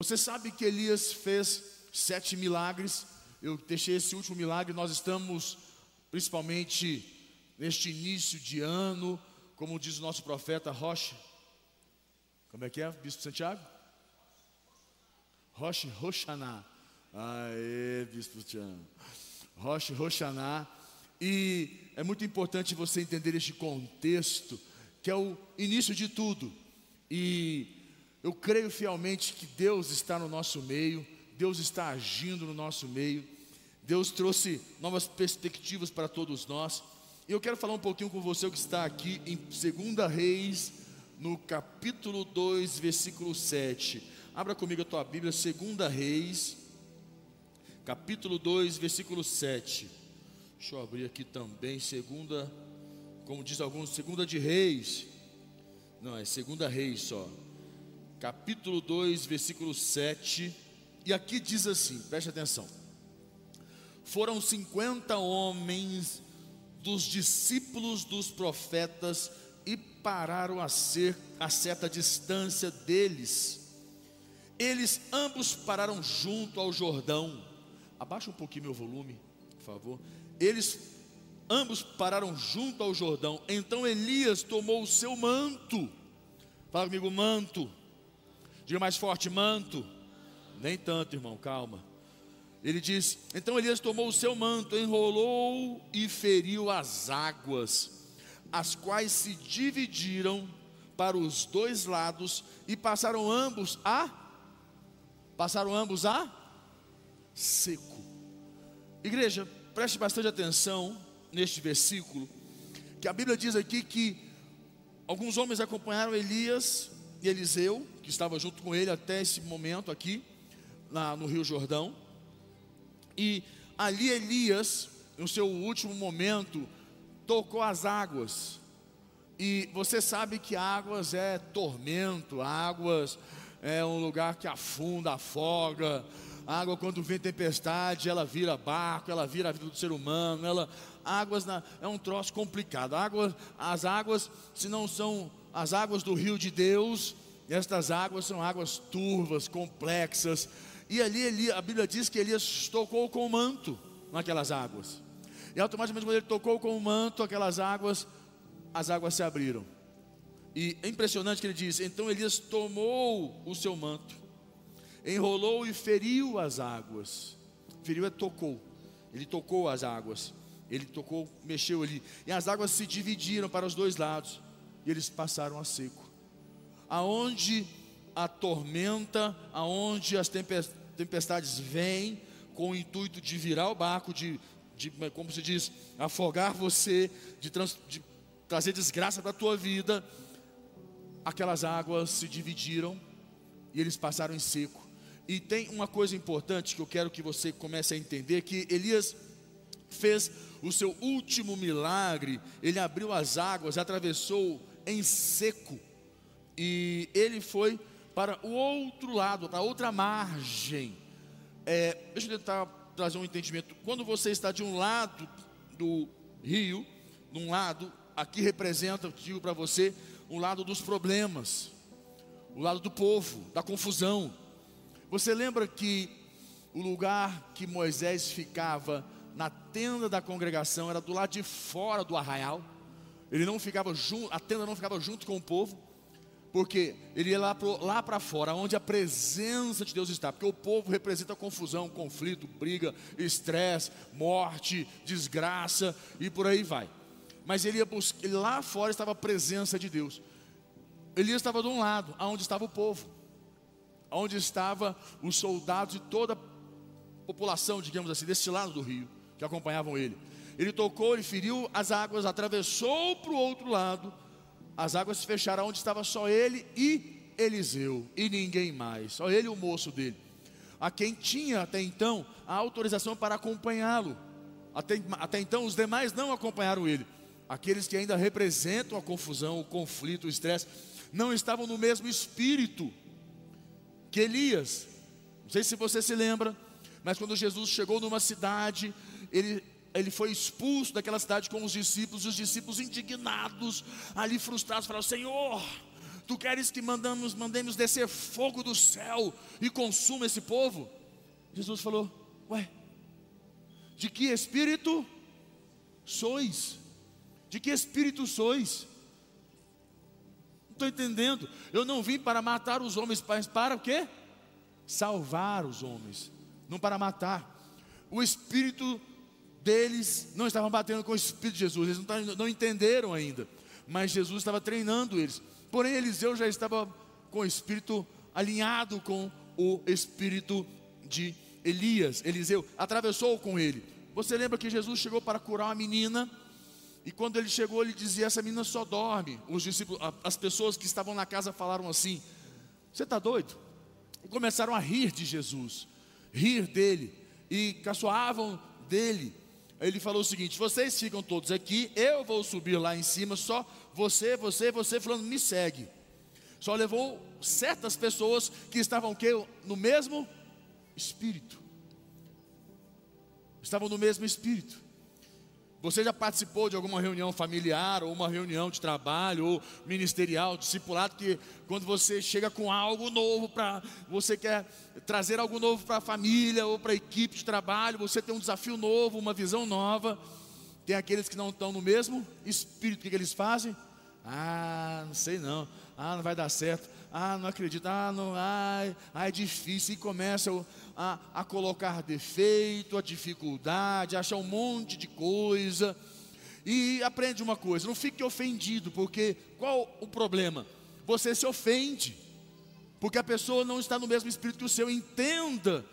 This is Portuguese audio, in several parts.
Você sabe que Elias fez sete milagres. Eu deixei esse último milagre. Nós estamos, principalmente neste início de ano, como diz o nosso profeta Rocha. Como é que é, Bispo Santiago? Roche Roxaná. Aê, Bispo Tião. Roche Roxaná. E é muito importante você entender este contexto, que é o início de tudo. E eu creio fielmente que Deus está no nosso meio, Deus está agindo no nosso meio, Deus trouxe novas perspectivas para todos nós. E eu quero falar um pouquinho com você que está aqui em 2 Reis, no capítulo 2, versículo 7. Abra comigo a tua Bíblia, 2 Reis, capítulo 2, versículo 7. Deixa eu abrir aqui também, segunda, como diz alguns, segunda de Reis. Não, é segunda Reis só capítulo 2, versículo 7. E aqui diz assim: preste atenção. Foram 50 homens dos discípulos dos profetas e pararam a, ser, a certa distância deles. Eles ambos pararam junto ao Jordão. Abaixa um pouquinho meu volume, por favor. Eles ambos pararam junto ao Jordão. Então Elias tomou o seu manto. Fala comigo, manto Diga mais forte, manto. Nem tanto, irmão, calma. Ele diz: Então Elias tomou o seu manto, enrolou e feriu as águas, as quais se dividiram para os dois lados e passaram ambos a passaram ambos a seco. Igreja, preste bastante atenção neste versículo, que a Bíblia diz aqui que alguns homens acompanharam Elias e Eliseu, que estava junto com ele até esse momento aqui, no Rio Jordão. E ali Elias, no seu último momento, tocou as águas. E você sabe que águas é tormento, águas é um lugar que afunda, afoga. A água, quando vem tempestade, ela vira barco, ela vira a vida do ser humano. Ela, águas na, é um troço complicado. Água, as águas, se não são as águas do rio de Deus, estas águas são águas turvas, complexas. E ali, a Bíblia diz que Elias tocou com o manto naquelas águas. E automaticamente, quando ele tocou com o manto, aquelas águas, as águas se abriram. E é impressionante que ele diz: então Elias tomou o seu manto, enrolou e feriu as águas. Feriu é tocou. Ele tocou as águas. Ele tocou, mexeu ali. E as águas se dividiram para os dois lados e eles passaram a seco. Aonde a tormenta, aonde as tempestades vêm com o intuito de virar o barco, de, de como se diz, afogar você, de, trans, de trazer desgraça para a tua vida, aquelas águas se dividiram e eles passaram em seco. E tem uma coisa importante que eu quero que você comece a entender que Elias fez o seu último milagre, ele abriu as águas, atravessou em seco. E ele foi para o outro lado, para outra margem. É, deixa eu tentar trazer um entendimento. Quando você está de um lado do rio, num lado, aqui representa, digo para você, um lado dos problemas, o lado do povo, da confusão. Você lembra que o lugar que Moisés ficava na tenda da congregação era do lado de fora do arraial? Ele não ficava junto, a tenda não ficava junto com o povo, porque ele ia lá, para fora, onde a presença de Deus está, porque o povo representa confusão, conflito, briga, estresse, morte, desgraça e por aí vai. Mas ele ia buscar, lá fora estava a presença de Deus. Elias estava de um lado, aonde estava o povo, aonde estava os soldados e toda a população, digamos assim, desse lado do rio, que acompanhavam ele. Ele tocou, ele feriu as águas, atravessou para o outro lado. As águas se fecharam onde estava só ele e Eliseu, e ninguém mais, só ele e o moço dele. A quem tinha até então a autorização para acompanhá-lo. Até, até então os demais não acompanharam ele. Aqueles que ainda representam a confusão, o conflito, o estresse, não estavam no mesmo espírito que Elias. Não sei se você se lembra, mas quando Jesus chegou numa cidade, ele ele foi expulso daquela cidade com os discípulos, os discípulos indignados, ali frustrados, falaram: Senhor, Tu queres que mandamos, mandemos descer fogo do céu e consuma esse povo? Jesus falou: Ué, de que espírito sois? De que espírito sois? Não estou entendendo. Eu não vim para matar os homens, mas para o quê? Salvar os homens, não para matar. O espírito deles não estava batendo com o espírito de Jesus, eles não, não entenderam ainda, mas Jesus estava treinando eles. Porém, Eliseu já estava com o espírito alinhado com o espírito de Elias. Eliseu atravessou com ele. Você lembra que Jesus chegou para curar uma menina? E quando ele chegou, ele dizia: Essa menina só dorme. Os discípulos, as pessoas que estavam na casa falaram assim: Você está doido? E começaram a rir de Jesus, rir dele, e caçoavam dele. Ele falou o seguinte: Vocês ficam todos aqui, eu vou subir lá em cima, só você, você, você, falando, me segue. Só levou certas pessoas que estavam que, no mesmo espírito. Estavam no mesmo espírito. Você já participou de alguma reunião familiar, ou uma reunião de trabalho, ou ministerial, discipulado, que quando você chega com algo novo para. Você quer trazer algo novo para a família ou para a equipe de trabalho, você tem um desafio novo, uma visão nova. Tem aqueles que não estão no mesmo espírito, o que, que eles fazem? Ah, não sei não. Ah, não vai dar certo. Ah, não acredito. Ah, não, ai, ai é difícil. E começam a, a colocar defeito, a dificuldade, achar um monte de coisa. E aprende uma coisa: não fique ofendido, porque qual o problema? Você se ofende, porque a pessoa não está no mesmo espírito que o seu. Entenda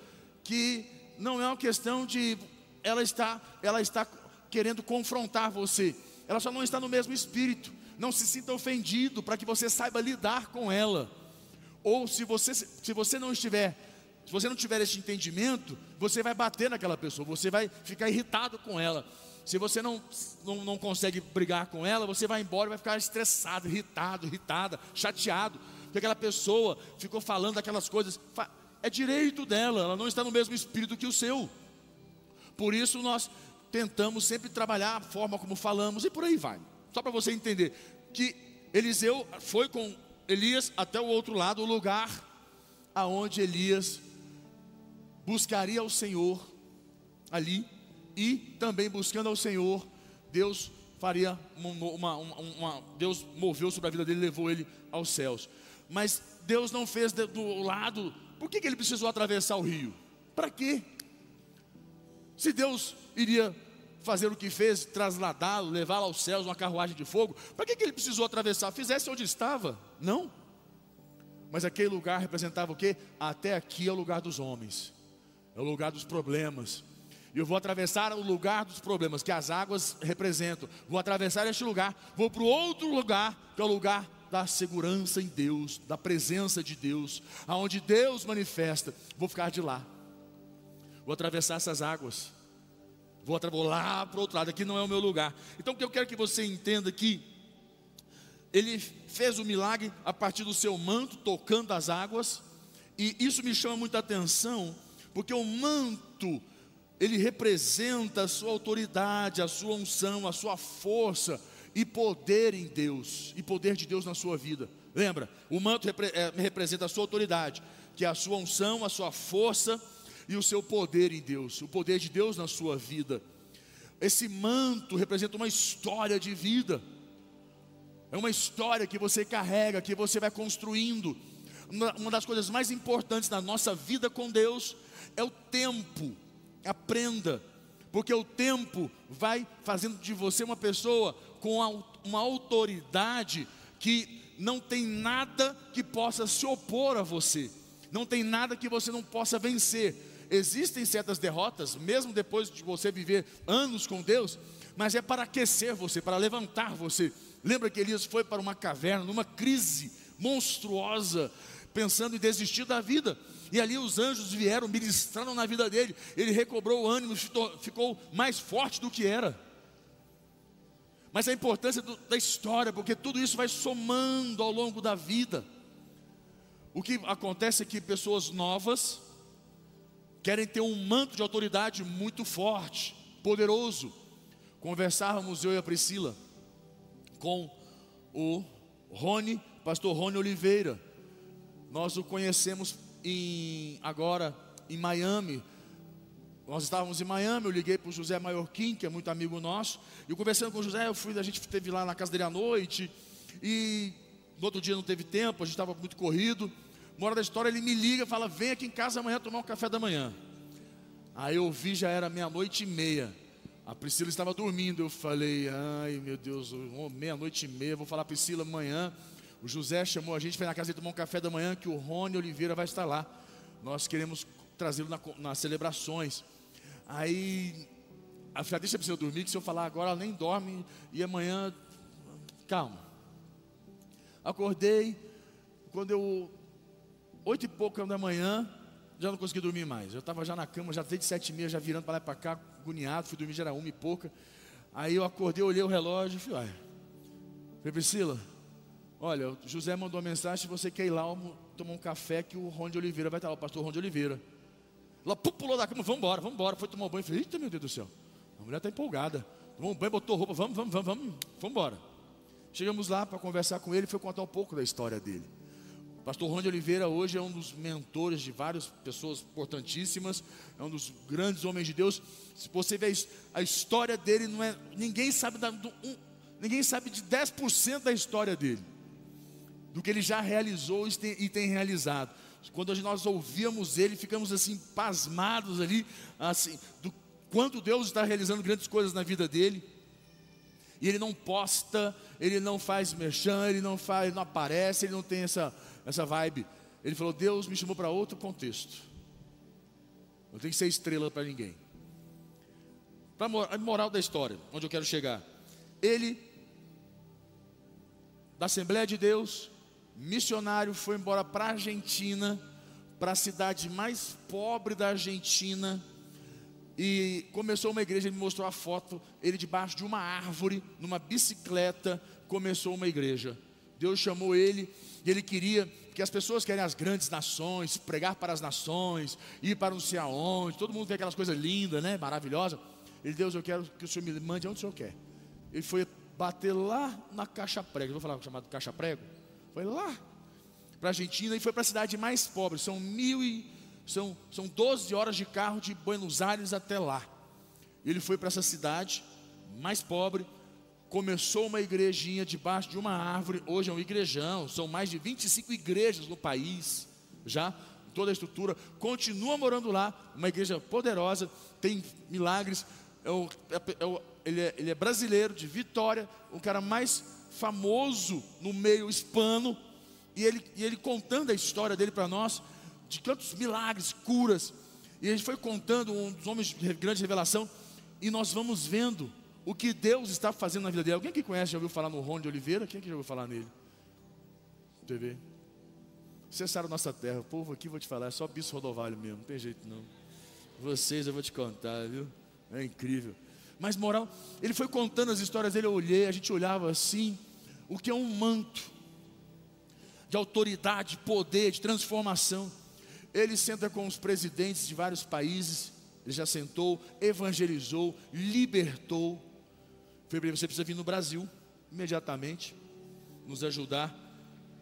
que não é uma questão de ela está, ela está querendo confrontar você. Ela só não está no mesmo espírito não se sinta ofendido, para que você saiba lidar com ela. Ou se você, se você não estiver, se você não tiver esse entendimento, você vai bater naquela pessoa, você vai ficar irritado com ela. Se você não, não, não consegue brigar com ela, você vai embora e vai ficar estressado, irritado, irritada, chateado, porque aquela pessoa ficou falando aquelas coisas. É direito dela, ela não está no mesmo espírito que o seu. Por isso nós tentamos sempre trabalhar a forma como falamos e por aí vai. Só para você entender que Eliseu foi com Elias até o outro lado, o lugar aonde Elias buscaria o Senhor ali e também buscando ao Senhor, Deus faria uma, uma, uma, Deus moveu sobre a vida dele, levou ele aos céus. Mas Deus não fez do lado. Por que, que ele precisou atravessar o rio? Para quê? Se Deus iria fazer o que fez, trasladá-lo, levá-lo aos céus, uma carruagem de fogo. Para que, que ele precisou atravessar? Fizesse onde estava? Não. Mas aquele lugar representava o que? Até aqui é o lugar dos homens, é o lugar dos problemas. E eu vou atravessar o lugar dos problemas que as águas representam. Vou atravessar este lugar, vou para o outro lugar, que é o lugar da segurança em Deus, da presença de Deus, aonde Deus manifesta. Vou ficar de lá. Vou atravessar essas águas. Vou, vou lá para o outro lado, aqui não é o meu lugar. Então o que eu quero que você entenda aqui, ele fez o milagre a partir do seu manto, tocando as águas, e isso me chama muita atenção, porque o manto, ele representa a sua autoridade, a sua unção, a sua força e poder em Deus, e poder de Deus na sua vida. Lembra? O manto repre, é, representa a sua autoridade, que é a sua unção, a sua força e o seu poder em Deus, o poder de Deus na sua vida. Esse manto representa uma história de vida, é uma história que você carrega, que você vai construindo. Uma das coisas mais importantes na nossa vida com Deus é o tempo. Aprenda, porque o tempo vai fazendo de você uma pessoa com uma autoridade que não tem nada que possa se opor a você, não tem nada que você não possa vencer existem certas derrotas, mesmo depois de você viver anos com Deus, mas é para aquecer você, para levantar você. Lembra que Elias foi para uma caverna, numa crise monstruosa, pensando em desistir da vida. E ali os anjos vieram, ministraram na vida dele. Ele recobrou o ânimo, ficou mais forte do que era. Mas a importância do, da história, porque tudo isso vai somando ao longo da vida. O que acontece é que pessoas novas, querem ter um manto de autoridade muito forte, poderoso. Conversávamos eu e a Priscila com o Rony pastor Rony Oliveira. Nós o conhecemos em, agora em Miami. Nós estávamos em Miami, eu liguei para o José Maiorquim, que é muito amigo nosso, e conversando com o José, eu fui, a gente esteve lá na casa dele à noite, e no outro dia não teve tempo, a gente estava muito corrido. Uma hora da história, ele me liga e fala: Vem aqui em casa amanhã tomar um café da manhã. Aí eu vi, já era meia-noite e meia. A Priscila estava dormindo. Eu falei: Ai meu Deus, meia-noite e meia. Vou falar, Priscila, amanhã. O José chamou a gente para na casa dele tomar um café da manhã. Que o Rony Oliveira vai estar lá. Nós queremos trazê-lo na, nas celebrações. Aí, a filha deixa a Priscila dormir. Que se eu falar agora, ela nem dorme. E amanhã, calma. Acordei. Quando eu oito e pouco da manhã, já não consegui dormir mais. Eu estava já na cama, já desde sete e meia, já virando para lá e para cá, agoniado, fui dormir, já era uma e pouca. Aí eu acordei, olhei o relógio e falei, olha, falei, Priscila, olha, o José mandou uma mensagem, se você quer ir lá tomar um café, que o Ron de Oliveira vai estar lá, o pastor Ron de Oliveira. Ela pulou da cama, vamos embora, vamos embora, foi tomar um banho. Falei, eita meu Deus do céu, a mulher está empolgada. Tomou um banho, botou roupa, vamos, vamos, vamos, vamos, vamos embora. Chegamos lá para conversar com ele, foi contar um pouco da história dele. Pastor Ron de Oliveira hoje é um dos mentores de várias pessoas importantíssimas, é um dos grandes homens de Deus. Se você vê a história dele, não é, ninguém sabe da, do, um, ninguém sabe de 10% da história dele, do que ele já realizou e tem, e tem realizado. Quando nós ouvíamos ele, ficamos assim pasmados ali, assim, do quanto Deus está realizando grandes coisas na vida dele. E ele não posta, ele não faz merchan, ele não faz, ele não aparece, ele não tem essa essa vibe. Ele falou: Deus me chamou para outro contexto. Não tem que ser estrela para ninguém. Para a moral da história, onde eu quero chegar. Ele, da Assembleia de Deus, missionário, foi embora para a Argentina, para a cidade mais pobre da Argentina, e começou uma igreja. Ele me mostrou a foto, ele debaixo de uma árvore, numa bicicleta, começou uma igreja. Deus chamou ele e ele queria que as pessoas querem as grandes nações, pregar para as nações, ir para não sei aonde, todo mundo vê aquelas coisas lindas, né, maravilhosas. Ele, Deus, eu quero que o Senhor me mande onde o Senhor quer. Ele foi bater lá na caixa prego, vou falar chamado caixa prego. Foi lá para a Argentina e foi para a cidade mais pobre. São mil e são, são 12 horas de carro de Buenos Aires até lá. Ele foi para essa cidade mais pobre, começou uma igrejinha debaixo de uma árvore, hoje é um igrejão, são mais de 25 igrejas no país, já, toda a estrutura, continua morando lá, uma igreja poderosa, tem milagres, é o, é, é o, ele, é, ele é brasileiro, de Vitória, o cara mais famoso no meio hispano, e ele, e ele contando a história dele para nós, de tantos milagres, curas, e ele foi contando um dos homens de grande revelação, e nós vamos vendo o que Deus está fazendo na vida dele. Alguém que conhece, já ouviu falar no Ron de Oliveira? Quem que já ouviu falar nele? TV. Cessaram nossa terra. O povo aqui, vou te falar, é só bicho rodovalho mesmo, não tem jeito não. Vocês eu vou te contar, viu? É incrível. Mas moral, ele foi contando as histórias dele, eu olhei, a gente olhava assim, o que é um manto de autoridade, poder, de transformação. Ele senta com os presidentes de vários países, ele já sentou, evangelizou, libertou, você precisa vir no Brasil imediatamente nos ajudar.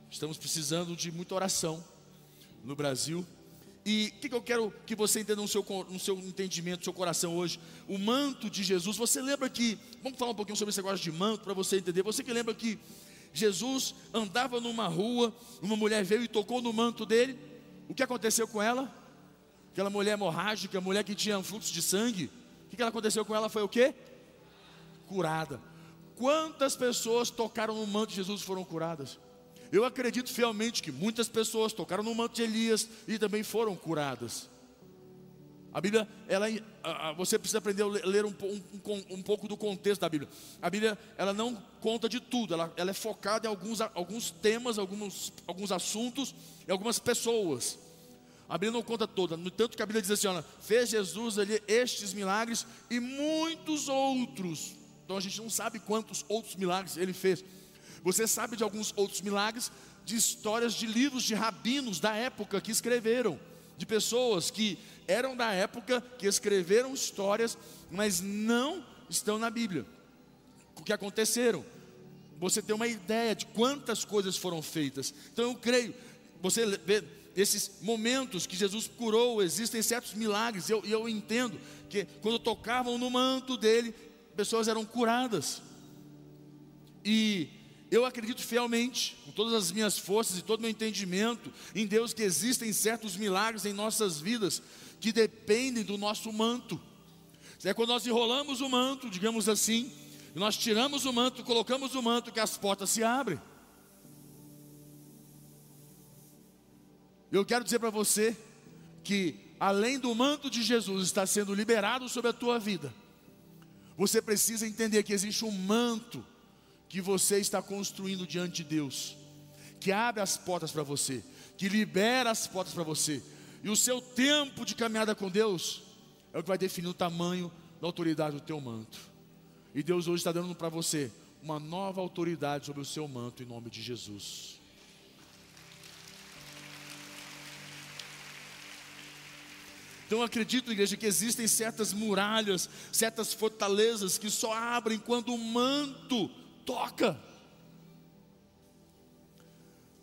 Estamos precisando de muita oração no Brasil. E o que, que, eu quero que você entenda no seu, no seu entendimento, no seu coração hoje? O manto de Jesus. Você lembra que, vamos falar um pouquinho sobre esse negócio de manto para você entender. Você que lembra que Jesus andava numa rua, uma mulher veio e tocou no manto dele. O que aconteceu com ela? Aquela mulher hemorrágica, mulher que tinha fluxo de sangue. O que, que aconteceu com ela? Foi o quê? Curada. Quantas pessoas tocaram no manto de Jesus e foram curadas? Eu acredito fielmente que muitas pessoas tocaram no manto de Elias e também foram curadas. A Bíblia, ela, você precisa aprender a ler um, um, um, pouco do contexto da Bíblia. A Bíblia, ela não conta de tudo, ela, ela é focada em alguns, alguns temas, alguns, alguns assuntos e algumas pessoas. A Bíblia não conta toda, no tanto que a Bíblia diz assim: olha, fez Jesus ali estes milagres e muitos outros então a gente não sabe quantos outros milagres ele fez. Você sabe de alguns outros milagres de histórias de livros de rabinos da época que escreveram, de pessoas que eram da época, que escreveram histórias, mas não estão na Bíblia. O que aconteceram? você ter uma ideia de quantas coisas foram feitas. Então eu creio, você vê esses momentos que Jesus curou, existem certos milagres, e eu, eu entendo que quando tocavam no manto dele, pessoas eram curadas. E eu acredito fielmente, com todas as minhas forças e todo o meu entendimento, em Deus, que existem certos milagres em nossas vidas que dependem do nosso manto. É quando nós enrolamos o manto, digamos assim, nós tiramos o manto, colocamos o manto, que as portas se abrem. Eu quero dizer para você que, além do manto de Jesus estar sendo liberado sobre a tua vida, você precisa entender que existe um manto que você está construindo diante de Deus, que abre as portas para você, que libera as portas para você, e o seu tempo de caminhada com Deus é o que vai definir o tamanho da autoridade do teu manto. E Deus hoje está dando para você uma nova autoridade sobre o seu manto em nome de Jesus. Então eu acredito, igreja, que existem certas muralhas, certas fortalezas que só abrem quando o manto toca.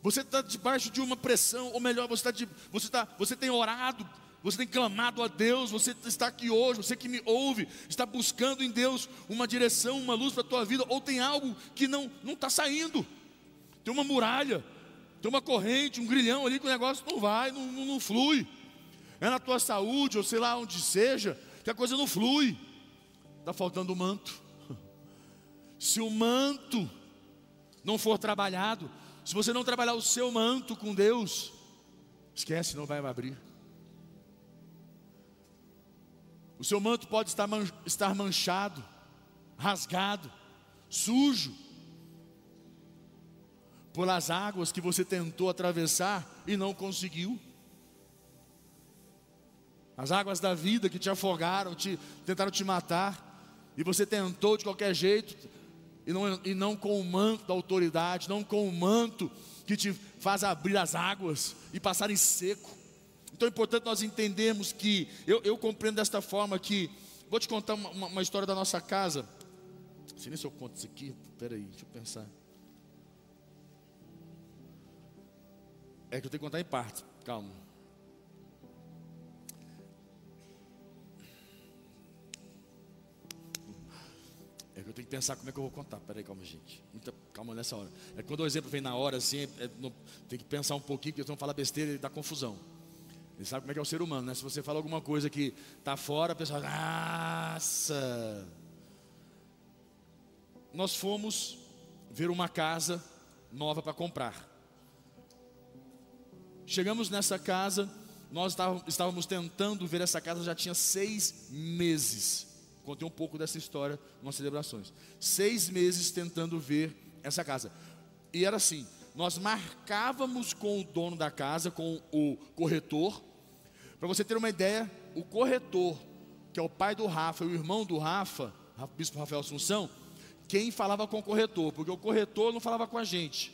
Você está debaixo de uma pressão, ou melhor, você, está de, você, está, você tem orado, você tem clamado a Deus, você está aqui hoje, você que me ouve, está buscando em Deus uma direção, uma luz para a tua vida, ou tem algo que não está saindo, tem uma muralha, tem uma corrente, um grilhão ali que o negócio não vai, não, não, não flui é na tua saúde, ou sei lá onde seja, que a coisa não flui. Está faltando o manto. Se o manto não for trabalhado, se você não trabalhar o seu manto com Deus, esquece, não vai abrir. O seu manto pode estar, man estar manchado, rasgado, sujo, pelas águas que você tentou atravessar e não conseguiu. As águas da vida que te afogaram, te, tentaram te matar, e você tentou de qualquer jeito, e não, e não com o manto da autoridade, não com o manto que te faz abrir as águas e passar em seco. Então é importante nós entendermos que, eu, eu compreendo desta forma que, vou te contar uma, uma, história da nossa casa. Sei nem se eu conto isso aqui, peraí, deixa eu pensar. É que eu tenho que contar em partes, calma. É que eu tenho que pensar como é que eu vou contar. Peraí, calma, gente. Muita calma nessa hora. É quando o exemplo vem na hora, assim, é, é, tem que pensar um pouquinho, porque eles vão falar besteira e dá confusão. Ele sabe como é que é o ser humano, né? Se você fala alguma coisa que está fora, a pessoa, nossa. Nós fomos ver uma casa nova para comprar. Chegamos nessa casa, nós estávamos tentando ver essa casa já tinha seis meses. Contei um pouco dessa história nas celebrações. Seis meses tentando ver essa casa. E era assim: nós marcávamos com o dono da casa, com o corretor. Para você ter uma ideia, o corretor, que é o pai do Rafa, o irmão do Rafa, bispo Rafael Assunção, quem falava com o corretor, porque o corretor não falava com a gente,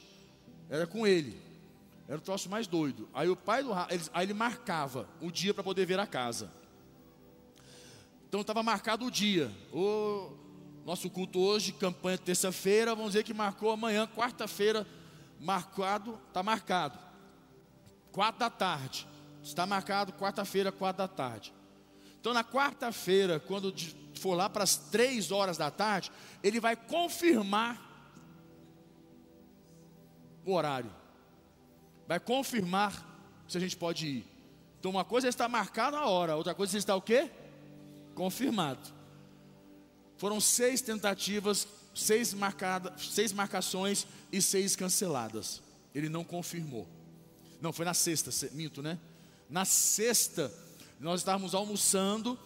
era com ele. Era o troço mais doido. Aí o pai do Rafa, ele, aí ele marcava o dia para poder ver a casa. Então estava marcado o dia. O nosso culto hoje, campanha terça-feira, vamos dizer que marcou amanhã, quarta-feira, marcado, está marcado. Quatro da tarde. Está marcado quarta-feira, quatro da tarde. Então na quarta-feira, quando for lá para as três horas da tarde, ele vai confirmar o horário. Vai confirmar se a gente pode ir. Então uma coisa é estar marcada a hora, outra coisa é estar o quê? Confirmado. Foram seis tentativas, seis, marcada, seis marcações e seis canceladas. Ele não confirmou. Não, foi na sexta, minto, né? Na sexta, nós estávamos almoçando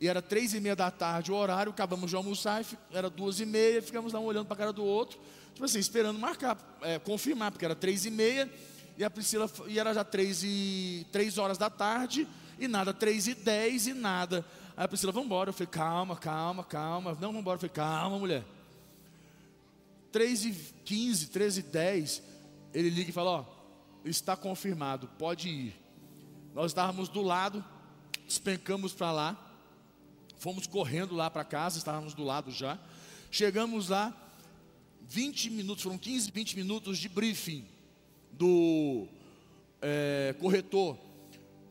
e era três e meia da tarde o horário, acabamos de almoçar, era duas e meia, ficamos lá um olhando para a cara do outro, tipo assim, esperando marcar, é, confirmar, porque era três e meia e a Priscila, e era já três, e, três horas da tarde e nada, três e dez e nada. Aí a Priscila, vamos embora. Eu falei, calma, calma, calma. Não, vamos embora. Eu falei, calma, mulher. 3 e 15, 13 e 10, ele liga e fala, ó, está confirmado, pode ir. Nós estávamos do lado, despencamos para lá, fomos correndo lá para casa, estávamos do lado já. Chegamos lá, 20 minutos, foram 15, 20 minutos de briefing do é, corretor.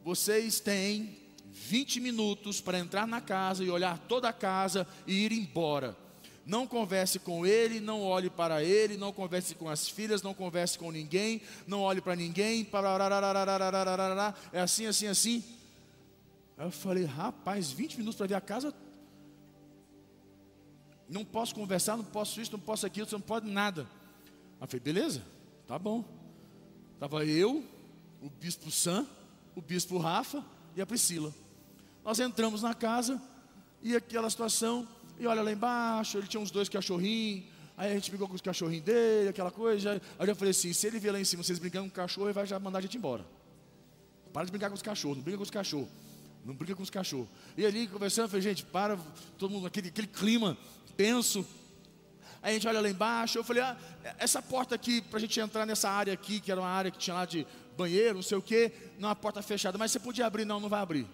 Vocês têm 20 minutos para entrar na casa e olhar toda a casa e ir embora. Não converse com ele, não olhe para ele, não converse com as filhas, não converse com ninguém, não olhe para ninguém. É assim, assim, assim. Aí eu falei, rapaz, 20 minutos para ver a casa. Não posso conversar, não posso isso, não posso aquilo, você não pode nada. Aí eu falei, beleza, tá bom. Estava eu, o bispo Sam, o bispo Rafa e a Priscila. Nós entramos na casa e aquela situação, e olha lá embaixo, ele tinha uns dois cachorrinhos, aí a gente brigou com os cachorrinhos dele, aquela coisa. Aí eu já falei assim: se ele vier lá em cima, vocês brincando com o cachorro, ele vai já mandar a gente embora. Para de brincar com os cachorros, não brinca com os cachorros. Não brinca com os cachorros. E ali conversando, eu falei, gente, para, todo mundo, aquele, aquele clima tenso. Aí a gente olha lá embaixo, eu falei, ah, essa porta aqui, para a gente entrar nessa área aqui, que era uma área que tinha lá de banheiro, não sei o quê, não é uma porta fechada, mas você podia abrir, não, não vai abrir.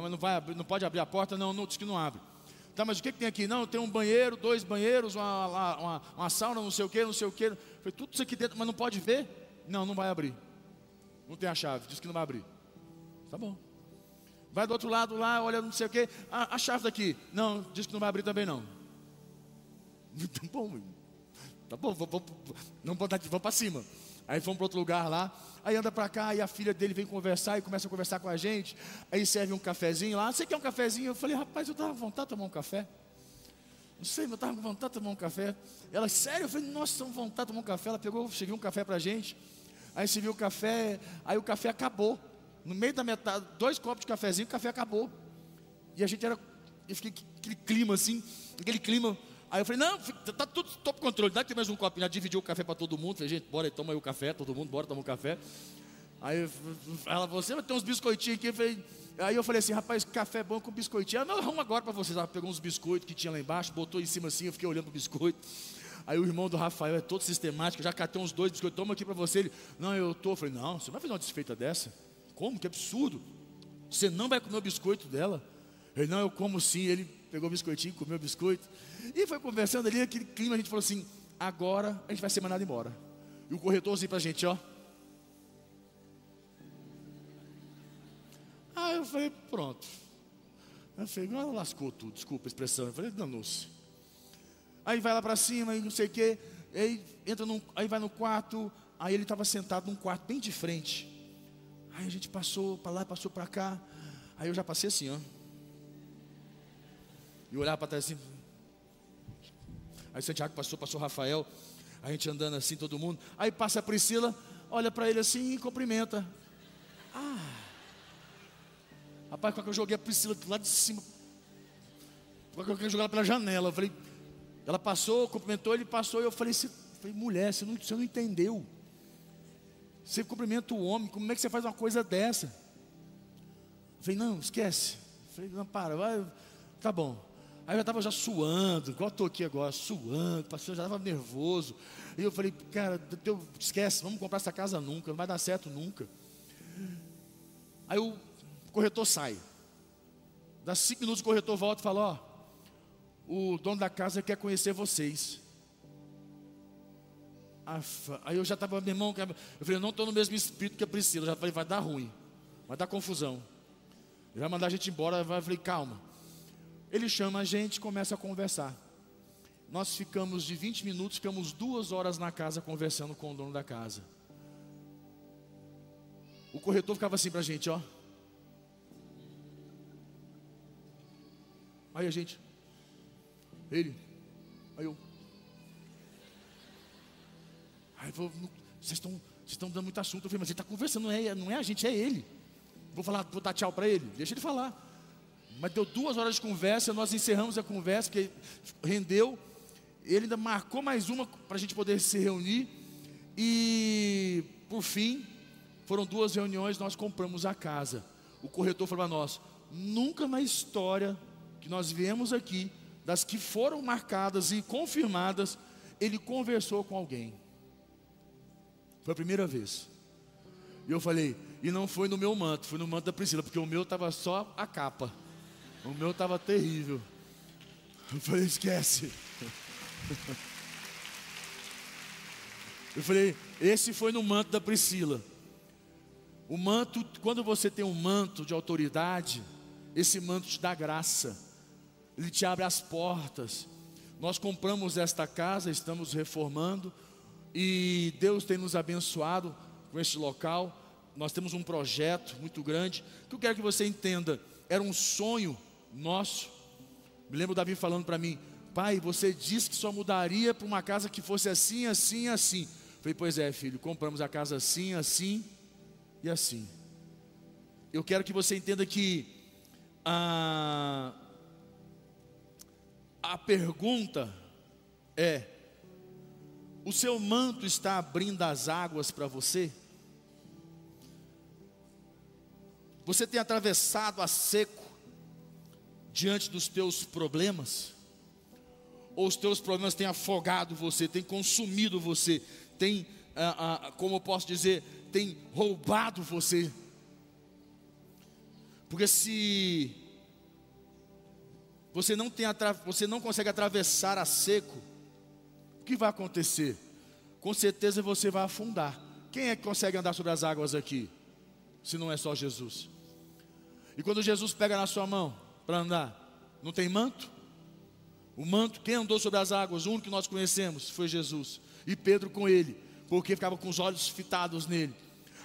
Mas não vai abrir, não pode abrir a porta, não, não diz que não abre. Tá, mas o que, que tem aqui? Não, tem um banheiro, dois banheiros, uma, uma, uma sauna, não sei o quê, não sei o quê. Foi tudo isso aqui dentro, mas não pode ver? Não, não vai abrir. Não tem a chave, diz que não vai abrir. Tá bom. Vai do outro lado lá, olha não sei o quê. A, a chave daqui. Não, diz que não vai abrir também não. Tá bom, tá bom, vamos, vamos, vamos para cima. Aí fomos para outro lugar lá. Aí anda para cá e a filha dele vem conversar e começa a conversar com a gente. Aí serve um cafezinho lá. Você quer um cafezinho? Eu falei, rapaz, eu estava com vontade de tomar um café. Não sei, eu estava com vontade de tomar um café. Ela, sério? Eu falei, nossa, com vontade de tomar um café. Ela pegou, cheguei um café para a gente. Aí se viu o café, aí o café acabou. No meio da metade, dois copos de cafezinho, o café acabou. E a gente era, eu fiquei aquele clima assim, aquele clima. Aí eu falei, não, tá tudo top controle, dá tem mais um copinho. Já dividiu o café para todo mundo. Falei, gente, bora, toma aí o café, todo mundo, bora tomar um café. Aí ela, você vai ter uns biscoitinhos aqui. Eu falei, aí eu falei assim, rapaz, café bom com biscoitinho. Ela, não, arruma agora para vocês. Ela pegou uns biscoitos que tinha lá embaixo, botou em cima assim, eu fiquei olhando o biscoito. Aí o irmão do Rafael é todo sistemático, já catei uns dois biscoitos, toma aqui para você. Ele, não, eu tô. Eu falei, não, você vai fazer uma desfeita dessa? Como? Que absurdo. Você não vai comer o biscoito dela? Ele, não, eu como sim. Ele pegou o biscoitinho, comeu o biscoito. E foi conversando ali, aquele clima, a gente falou assim, agora a gente vai ser mandado embora. E o corretor assim para a gente, ó. Aí eu falei, pronto. Eu falei, agora lascou tudo, desculpa a expressão. Eu falei, danou-se. Aí vai lá para cima e não sei o quê. Aí, entra num, aí vai no quarto. Aí ele estava sentado num quarto bem de frente. Aí a gente passou para lá, passou para cá. Aí eu já passei assim, ó. E olhava para trás assim. Aí Santiago passou, passou Rafael. A gente andando assim, todo mundo. Aí passa a Priscila, olha para ele assim e cumprimenta. Ah! Rapaz, quando eu joguei a Priscila lá de cima. Quando eu joguei ela pela janela. Eu falei, ela passou, cumprimentou, ele passou, e eu falei, você, falei mulher, você não, você não entendeu. Você cumprimenta o homem, como é que você faz uma coisa dessa? Eu falei, não, esquece. Eu falei, não, para, vai, tá bom. Aí eu estava já suando, igual estou aqui agora, suando, pastor já estava nervoso. E eu falei, cara, teu, esquece, vamos comprar essa casa nunca, não vai dar certo nunca. Aí o corretor sai. Dá cinco minutos o corretor volta e fala, ó, o dono da casa quer conhecer vocês. Aí eu já estava, meu irmão, eu falei, eu não estou no mesmo espírito que a Priscila. Eu já falei, vai dar ruim, vai dar confusão. Ele vai mandar a gente embora. Eu falei, calma. Ele chama a gente, começa a conversar. Nós ficamos de 20 minutos, ficamos duas horas na casa conversando com o dono da casa. O corretor ficava assim para a gente, ó. Aí a gente, ele. Aí eu. Aí vocês estão, vocês estão dando muito assunto. Eu falei, mas ele está conversando, não é, não é a gente, é ele. Vou falar, vou dar tchau para ele. Deixa ele falar. Mas deu duas horas de conversa, nós encerramos a conversa, que rendeu. Ele ainda marcou mais uma para a gente poder se reunir. E por fim, foram duas reuniões, nós compramos a casa. O corretor falou para nós: nunca na história que nós viemos aqui das que foram marcadas e confirmadas, ele conversou com alguém. Foi a primeira vez. E eu falei, e não foi no meu manto, foi no manto da Priscila, porque o meu estava só a capa. O meu estava terrível. Eu falei, esquece. Eu falei, esse foi no manto da Priscila. O manto, quando você tem um manto de autoridade, esse manto te dá graça, ele te abre as portas. Nós compramos esta casa, estamos reformando, e Deus tem nos abençoado com este local. Nós temos um projeto muito grande, que eu quero que você entenda, era um sonho nosso. Me lembro Davi falando para mim, pai, você disse que só mudaria para uma casa que fosse assim, assim, assim. Falei, pois é, filho, compramos a casa assim, assim e assim. Eu quero que você entenda que a, a pergunta é: o seu manto está abrindo as águas para você? Você tem atravessado a seco diante dos teus problemas? Ou os teus problemas têm afogado você, têm consumido você, têm, ah, ah, como eu posso dizer, tem roubado você. Porque se você não, tem você não consegue atravessar a seco, o que vai acontecer? Com certeza você vai afundar. Quem é que consegue andar sobre as águas aqui? Se não é só Jesus. E quando Jesus pega na sua mão para andar, não tem manto? O manto, quem andou sobre as águas, o único que nós conhecemos foi Jesus. E Pedro com ele porque ficava com os olhos fitados nele.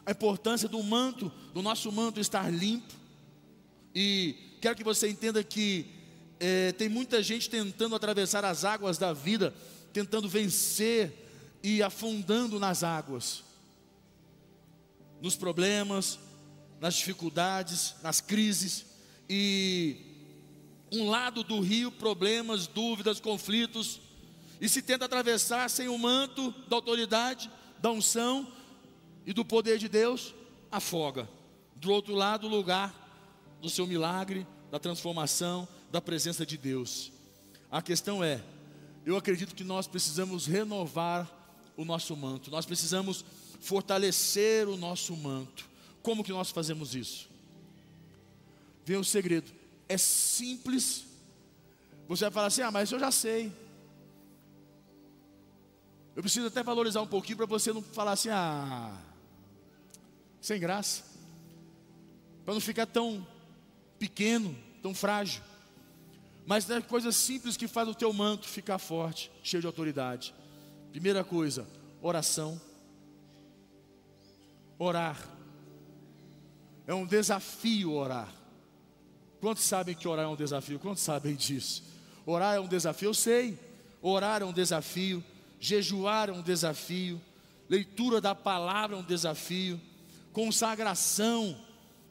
A importância do manto, do nosso manto estar limpo. E quero que você entenda que é, tem muita gente tentando atravessar as águas da vida, tentando vencer e afundando nas águas, nos problemas, nas dificuldades, nas crises. E um lado do rio, problemas, dúvidas, conflitos, e se tenta atravessar sem o manto da autoridade, da unção e do poder de Deus, afoga. Do outro lado, o lugar do seu milagre, da transformação, da presença de Deus. A questão é, eu acredito que nós precisamos renovar o nosso manto, nós precisamos fortalecer o nosso manto. Como que nós fazemos isso? Vem o segredo, é simples. Você vai falar assim: ah, mas eu já sei. Eu preciso até valorizar um pouquinho para você não falar assim, ah, sem graça. Para não ficar tão pequeno, tão frágil. Mas é coisas simples que faz o teu manto ficar forte, cheio de autoridade. Primeira coisa, oração. Orar. É um desafio orar. Quantos sabem que orar é um desafio? Quantos sabem disso? Orar é um desafio, eu sei. Orar é um desafio. Jejuar é um desafio, leitura da palavra é um desafio, consagração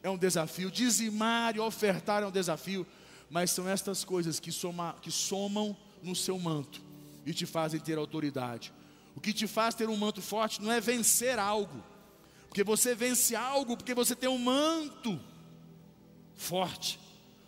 é um desafio, dizimar e ofertar é um desafio, mas são estas coisas que, soma, que somam no seu manto e te fazem ter autoridade. O que te faz ter um manto forte não é vencer algo, porque você vence algo porque você tem um manto forte,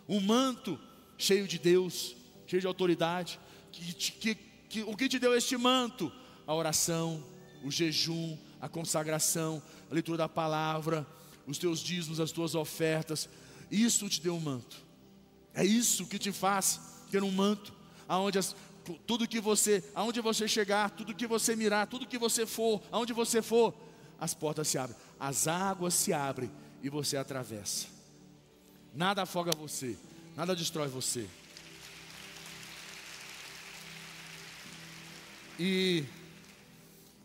um manto cheio de Deus, cheio de autoridade, que, que, que, o que te deu este manto? A oração, o jejum, a consagração, a leitura da palavra, os teus dízimos, as tuas ofertas. Isso te deu um manto. É isso que te faz ter um manto, aonde as, tudo que você, aonde você chegar, tudo que você mirar, tudo que você for, aonde você for, as portas se abrem, as águas se abrem e você atravessa. Nada afoga você, nada destrói você. E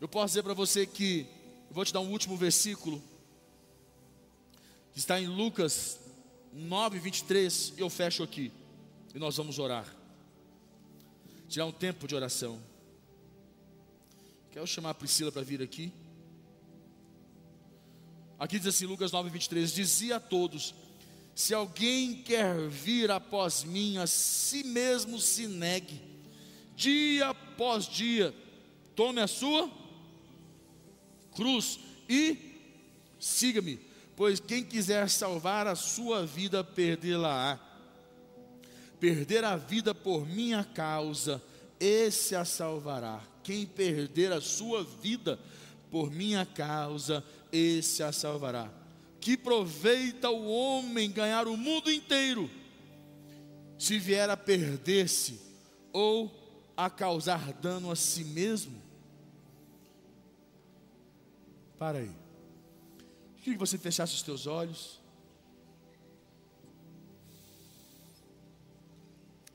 eu posso dizer para você que, eu vou te dar um último versículo, que está em Lucas 9, 23, e eu fecho aqui, e nós vamos orar. Tirar um tempo de oração. Quero chamar a Priscila para vir aqui. Aqui diz assim, Lucas 9, 23: Dizia a todos: Se alguém quer vir após mim, a si mesmo se negue dia após dia, tome a sua cruz e siga-me, pois quem quiser salvar a sua vida, perdê-la-á. Perder a vida por minha causa, esse a salvará. Quem perder a sua vida por minha causa, esse a salvará. Que proveita o homem ganhar o mundo inteiro, se vier a perder-se ou a causar dano a si mesmo? Para aí. Queria que você fechasse os teus olhos.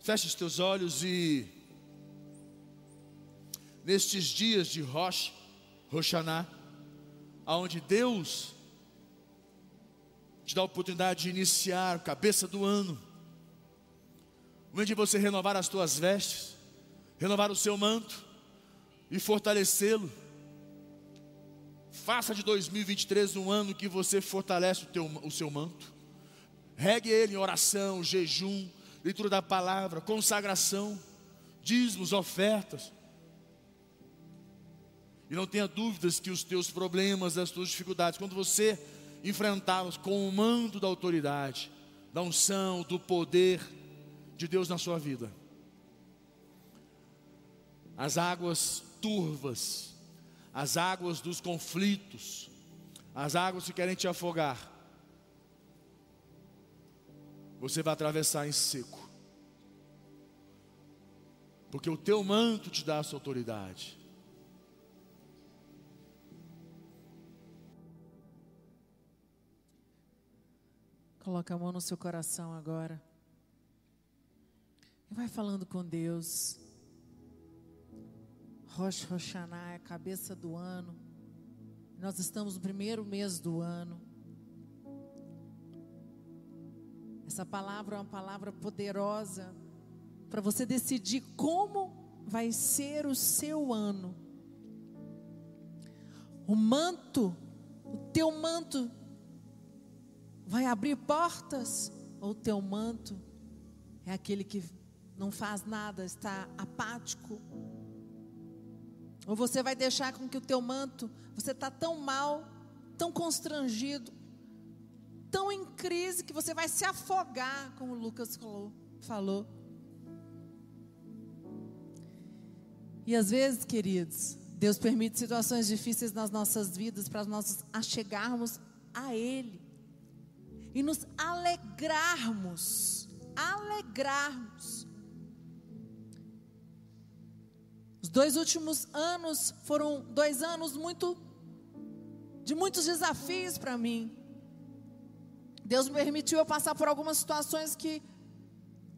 Feche os teus olhos e nestes dias de Rosh, Roshaná, aonde Deus te dá a oportunidade de iniciar, cabeça do ano, momento de você renovar as tuas vestes, renovar o seu manto e fortalecê-lo. Faça de 2023 um ano que você fortalece o, teu, o seu manto. Regue ele em oração, jejum, leitura da palavra, consagração, dízimos, ofertas. E não tenha dúvidas que os teus problemas, as tuas dificuldades, quando você enfrentá-los com o manto da autoridade, da unção, do poder de Deus na sua vida, as águas turvas, as águas dos conflitos, as águas que querem te afogar, você vai atravessar em seco, porque o teu manto te dá essa autoridade. Coloca a mão no seu coração agora. E vai falando com Deus. Rosh Hashanah é a cabeça do ano. Nós estamos no primeiro mês do ano. Essa palavra é uma palavra poderosa para você decidir como vai ser o seu ano. O manto, o teu manto vai abrir portas ou teu manto é aquele que não faz nada, está apático? Ou você vai deixar com que o teu manto, você está tão mal, tão constrangido, tão em crise que você vai se afogar, como o Lucas falou. falou. E às vezes, queridos, Deus permite situações difíceis nas nossas vidas para nós achegarmos a Ele e nos alegrarmos, alegrarmos. Os dois últimos anos foram dois anos muito de muitos desafios para mim. Deus me permitiu eu passar por algumas situações que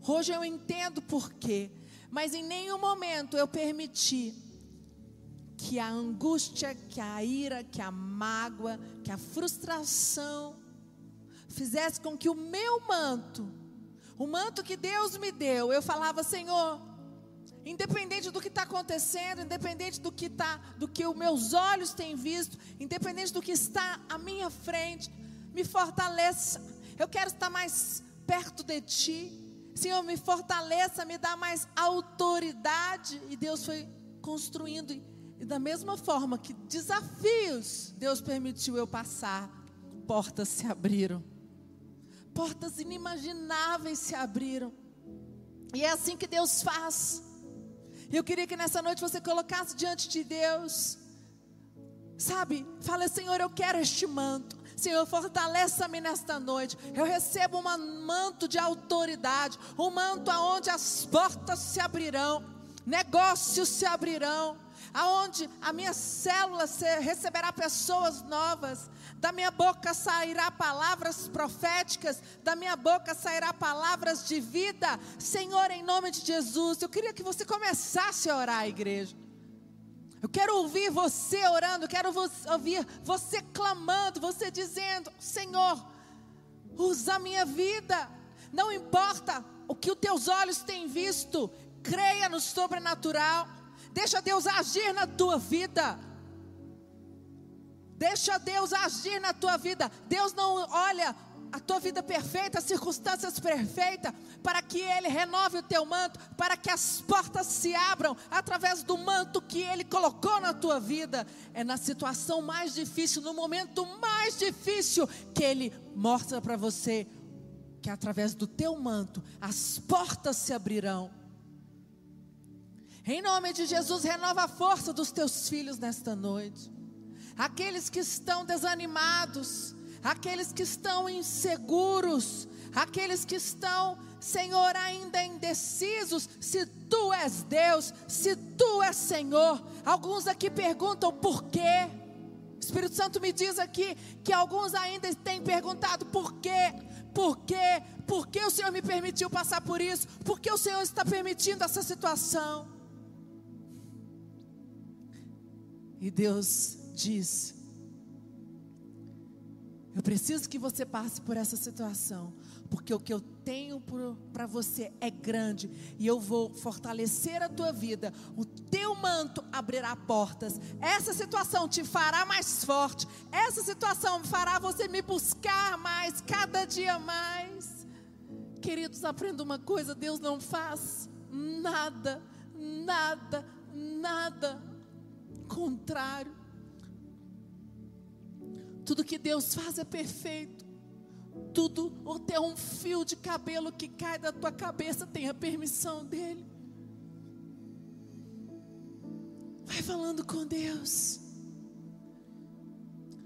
hoje eu entendo por quê, mas em nenhum momento eu permiti que a angústia, que a ira, que a mágoa, que a frustração fizesse com que o meu manto, o manto que Deus me deu, eu falava, Senhor, independente do que está acontecendo, independente do que está, do que os meus olhos têm visto, independente do que está à minha frente, me fortaleça. Eu quero estar mais perto de Ti. Senhor, me fortaleça, me dá mais autoridade. E Deus foi construindo. E da mesma forma que desafios Deus permitiu eu passar, portas se abriram portas inimagináveis se abriram. E é assim que Deus faz. Eu queria que nessa noite você colocasse diante de Deus, sabe? Fala, Senhor, eu quero este manto. Senhor, fortaleça-me nesta noite. Eu recebo um manto de autoridade, um manto aonde as portas se abrirão, negócios se abrirão, aonde a minha célula receberá pessoas novas, da minha boca sairá palavras proféticas, da minha boca sairá palavras de vida. Senhor, em nome de Jesus, eu queria que você começasse a orar, igreja. Eu quero ouvir você orando, quero ouvir você clamando, você dizendo: Senhor, usa a minha vida. Não importa o que os teus olhos têm visto, creia no sobrenatural. Deixa Deus agir na tua vida. Deixa Deus agir na tua vida. Deus não olha a tua vida perfeita, as circunstâncias perfeitas, para que Ele renove o teu manto, para que as portas se abram através do manto que Ele colocou na tua vida. É na situação mais difícil, no momento mais difícil, que Ele mostra para você que através do teu manto as portas se abrirão. Em nome de Jesus, renova a força dos teus filhos nesta noite. Aqueles que estão desanimados, aqueles que estão inseguros, Aqueles que estão, Senhor, ainda indecisos se tu és Deus, se tu és Senhor. Alguns aqui perguntam por quê. O Espírito Santo me diz aqui que alguns ainda têm perguntado por quê. Por quê? Por que o Senhor me permitiu passar por isso? Por que o Senhor está permitindo essa situação? E Deus diz: Eu preciso que você passe por essa situação, porque o que eu tenho para você é grande e eu vou fortalecer a tua vida. O teu manto abrirá portas. Essa situação te fará mais forte. Essa situação fará você me buscar mais, cada dia mais. Queridos, aprenda uma coisa: Deus não faz nada, nada, nada contrário. Tudo que Deus faz é perfeito tudo, até um fio de cabelo que cai da tua cabeça, tem a permissão dele. Vai falando com Deus.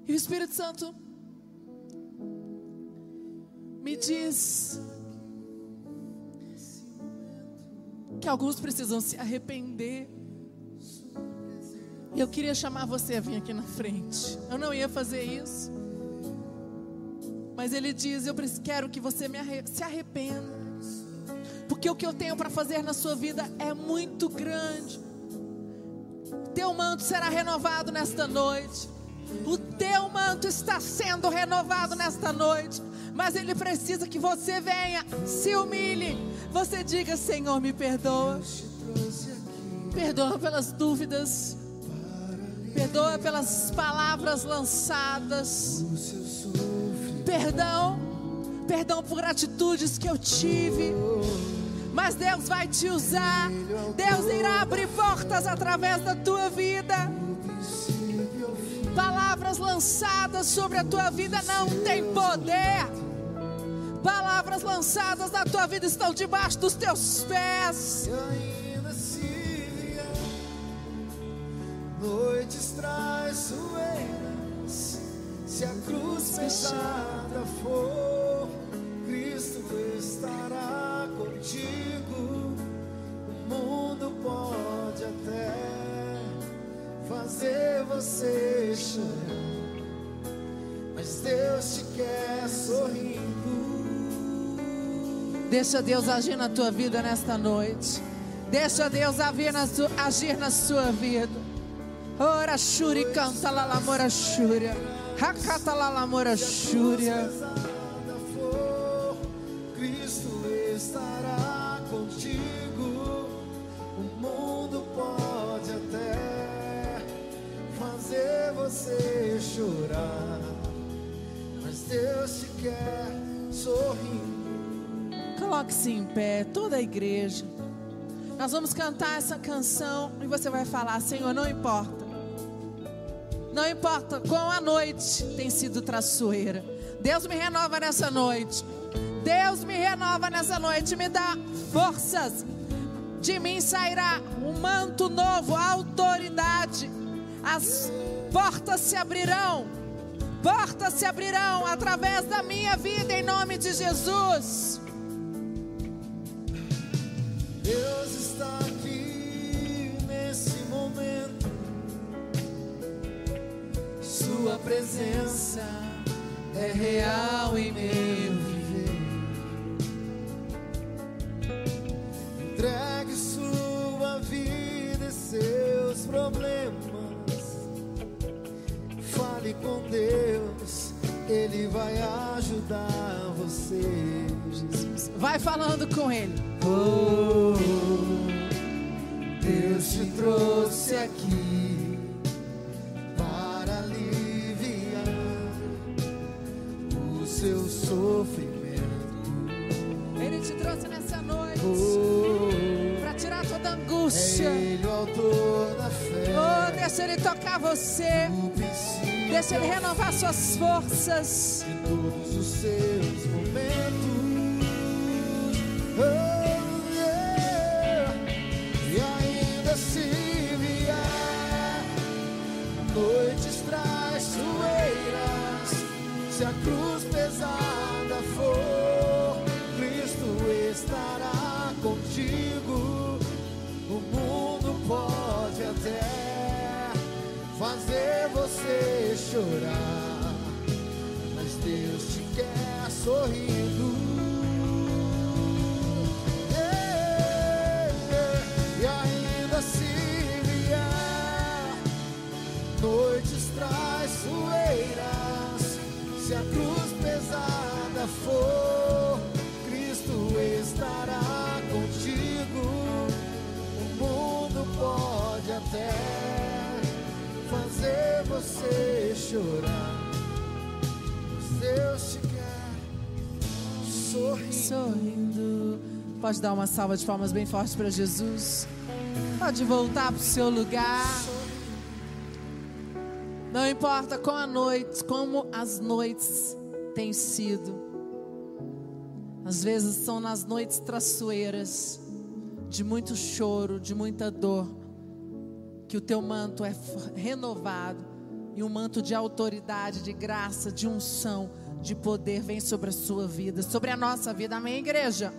E o Espírito Santo me diz que alguns precisam se arrepender. E eu queria chamar você a vir aqui na frente. Eu não ia fazer isso. Mas ele diz: Eu quero que você arre se arrependa. Porque o que eu tenho para fazer na sua vida é muito grande. Teu manto será renovado nesta noite. O teu manto está sendo renovado nesta noite. Mas ele precisa que você venha, se humilhe. Você diga: Senhor, me perdoa. Perdoa pelas dúvidas. Perdoa pelas palavras lançadas perdão, perdão por atitudes que eu tive. Mas Deus vai te usar. Deus irá abrir portas através da tua vida. Palavras lançadas sobre a tua vida não têm poder. Palavras lançadas na tua vida estão debaixo dos teus pés. Noites traiçoeiras, se a cruz pesar for, Cristo estará contigo. O mundo pode até fazer você chorar, mas Deus te quer sorrindo. Deixa Deus agir na tua vida nesta noite. Deixa Deus agir na sua vida. Ora, Shuri, canta lá, lamora, Shúria. Hakatalamora Shúria. Cristo estará contigo. O mundo pode até fazer você chorar, mas Deus te quer sorrindo. Coloque-se em pé, toda a igreja. Nós vamos cantar essa canção e você vai falar: Senhor, não importa. Não importa qual a noite tem sido traiçoeira. Deus me renova nessa noite. Deus me renova nessa noite, me dá forças. De mim sairá um manto novo, autoridade. As portas se abrirão. Portas se abrirão através da minha vida em nome de Jesus. Deus está aqui nesse momento. Sua presença é real em meu viver. Entregue sua vida e seus problemas. Fale com Deus, Ele vai ajudar você. Vai falando com Ele. Oh, Deus te trouxe aqui. Fé. Oh, deixa ele tocar você. Deixa ele renovar suas forças. Em todos os seus momentos. Oh, yeah. E ainda se vier noites traiçoeiras, se a cruz pesada Pode dar uma salva de palmas bem forte para Jesus. Pode voltar para o seu lugar. Não importa como a noite, como as noites têm sido. Às vezes são nas noites traiçoeiras, de muito choro, de muita dor, que o teu manto é renovado e um manto de autoridade, de graça, de unção, de poder vem sobre a sua vida, sobre a nossa vida. Amém, igreja?